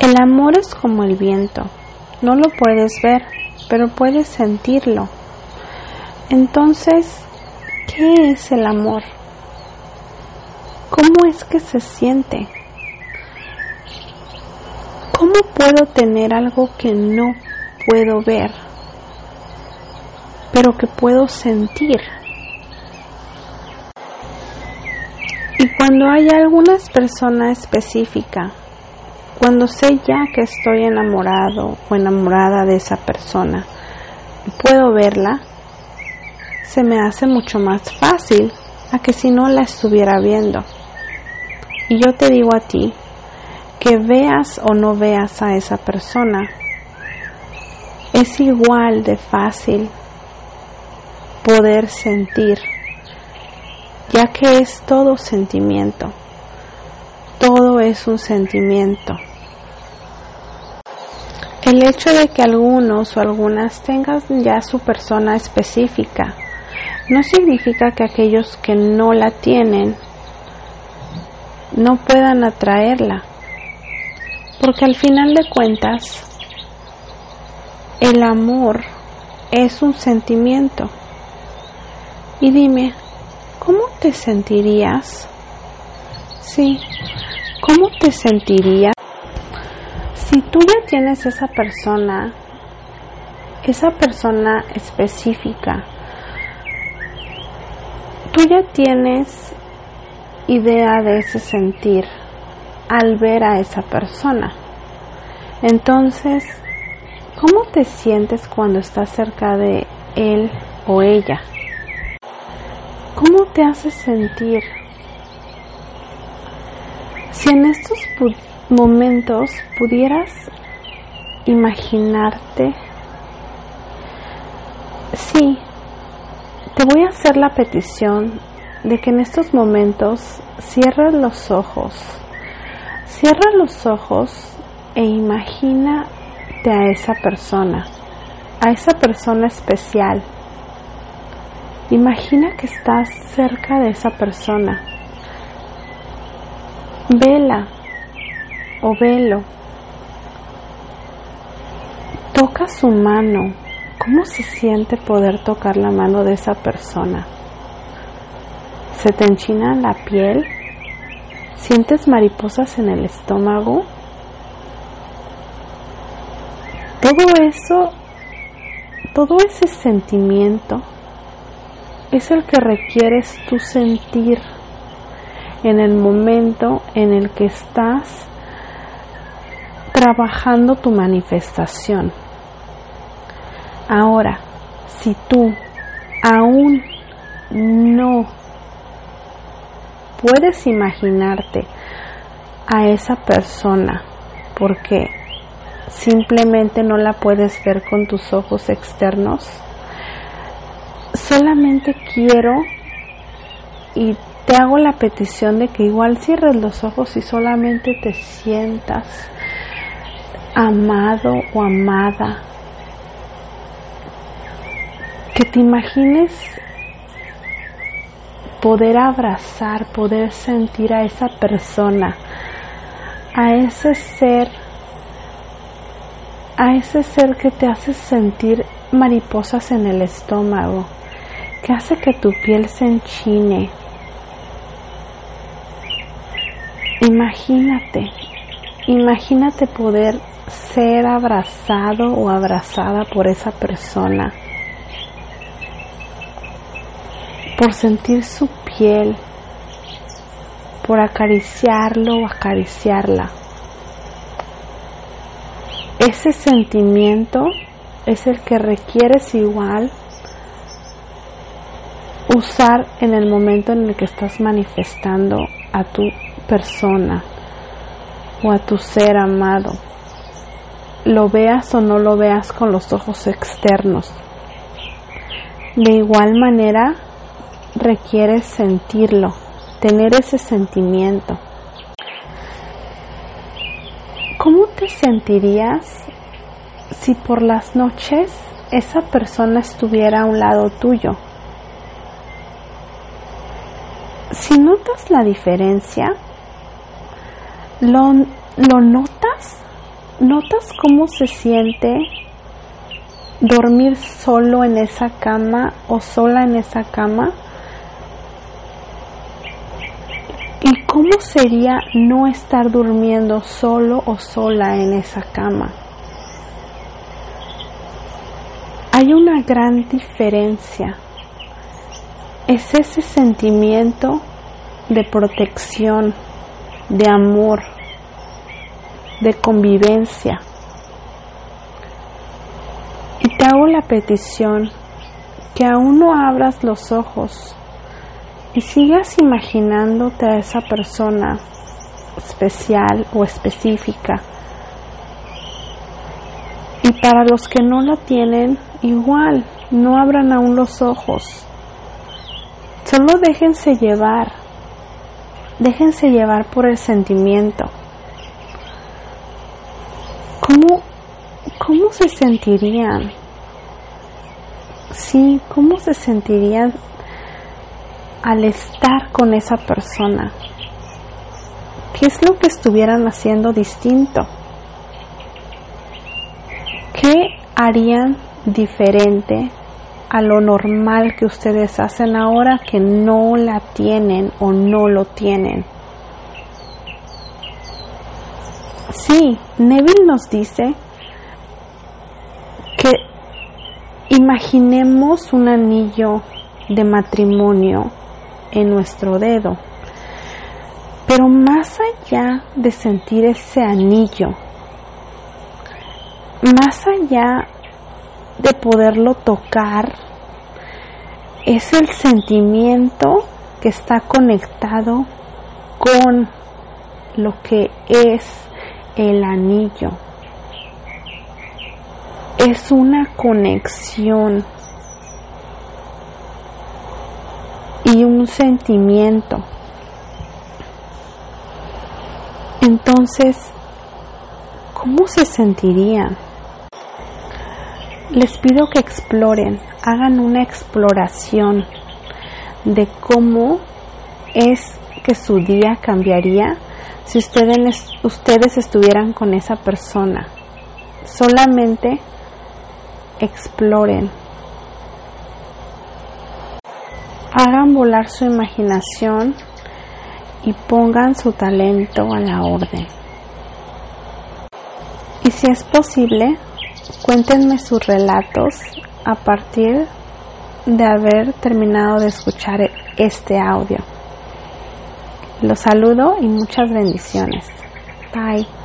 El amor es como el viento. No lo puedes ver, pero puedes sentirlo. Entonces, ¿qué es el amor? ¿Cómo es que se siente? ¿Cómo puedo tener algo que no puedo ver, pero que puedo sentir? Y cuando hay alguna persona específica, cuando sé ya que estoy enamorado o enamorada de esa persona puedo verla, se me hace mucho más fácil a que si no la estuviera viendo. Y yo te digo a ti que veas o no veas a esa persona, es igual de fácil poder sentir ya que es todo sentimiento. Todo es un sentimiento. El hecho de que algunos o algunas tengan ya su persona específica no significa que aquellos que no la tienen no puedan atraerla. Porque al final de cuentas, el amor es un sentimiento. Y dime, ¿cómo te sentirías? Sí, ¿cómo te sentirías si tú ya tienes esa persona, esa persona específica? Tú ya tienes idea de ese sentir al ver a esa persona. Entonces, ¿cómo te sientes cuando estás cerca de él o ella? ¿Cómo te hace sentir? Si en estos momentos pudieras imaginarte, sí, te voy a hacer la petición de que en estos momentos cierres los ojos, cierra los ojos e imagínate a esa persona, a esa persona especial Imagina que estás cerca de esa persona. Vela o velo. Toca su mano. ¿Cómo se siente poder tocar la mano de esa persona? ¿Se te enchina la piel? ¿Sientes mariposas en el estómago? Todo eso, todo ese sentimiento es el que requieres tu sentir en el momento en el que estás trabajando tu manifestación. Ahora, si tú aún no puedes imaginarte a esa persona porque simplemente no la puedes ver con tus ojos externos, solamente quiero y te hago la petición de que igual cierres los ojos y solamente te sientas amado o amada. Que te imagines poder abrazar, poder sentir a esa persona, a ese ser, a ese ser que te hace sentir mariposas en el estómago que hace que tu piel se enchine. Imagínate, imagínate poder ser abrazado o abrazada por esa persona, por sentir su piel, por acariciarlo o acariciarla. Ese sentimiento es el que requieres igual usar en el momento en el que estás manifestando a tu persona o a tu ser amado. Lo veas o no lo veas con los ojos externos. De igual manera, requieres sentirlo, tener ese sentimiento. ¿Cómo te sentirías si por las noches esa persona estuviera a un lado tuyo? si notas la diferencia, lo, lo notas ¿Notas cómo se siente dormir solo en esa cama o sola en esa cama? ¿Y cómo sería no estar durmiendo solo o sola en esa cama? Hay una gran diferencia. Es ese sentimiento de protección, de amor, de convivencia. Y te hago la petición que aún no abras los ojos y sigas imaginándote a esa persona especial o específica. Y para los que no la tienen, igual, no abran aún los ojos. Solo déjense llevar. Déjense llevar por el sentimiento. ¿Cómo, cómo se sentirían? Sí, ¿cómo se sentirían al estar con esa persona? ¿Qué es lo que estuvieran haciendo distinto? ¿Qué harían diferente a lo normal que ustedes hacen ahora que no la tienen o no lo tienen? Sí, Neville nos dice que imaginemos un anillo de matrimonio en nuestro dedo. Pero más allá de sentir ese anillo, más allá de poderlo tocar, es el sentimiento que está conectado con lo que es el anillo. Es una conexión y un sentimiento. Entonces, ¿cómo se sentirían? Les pido que exploren, hagan una exploración de cómo es que su día cambiaría si ustedes, ustedes estuvieran con esa persona. Solamente exploren. Hagan volar su imaginación y pongan su talento a la orden. Y si es posible, cuéntenme sus relatos a partir de haber terminado de escuchar este audio. Los saludo y muchas bendiciones. Bye.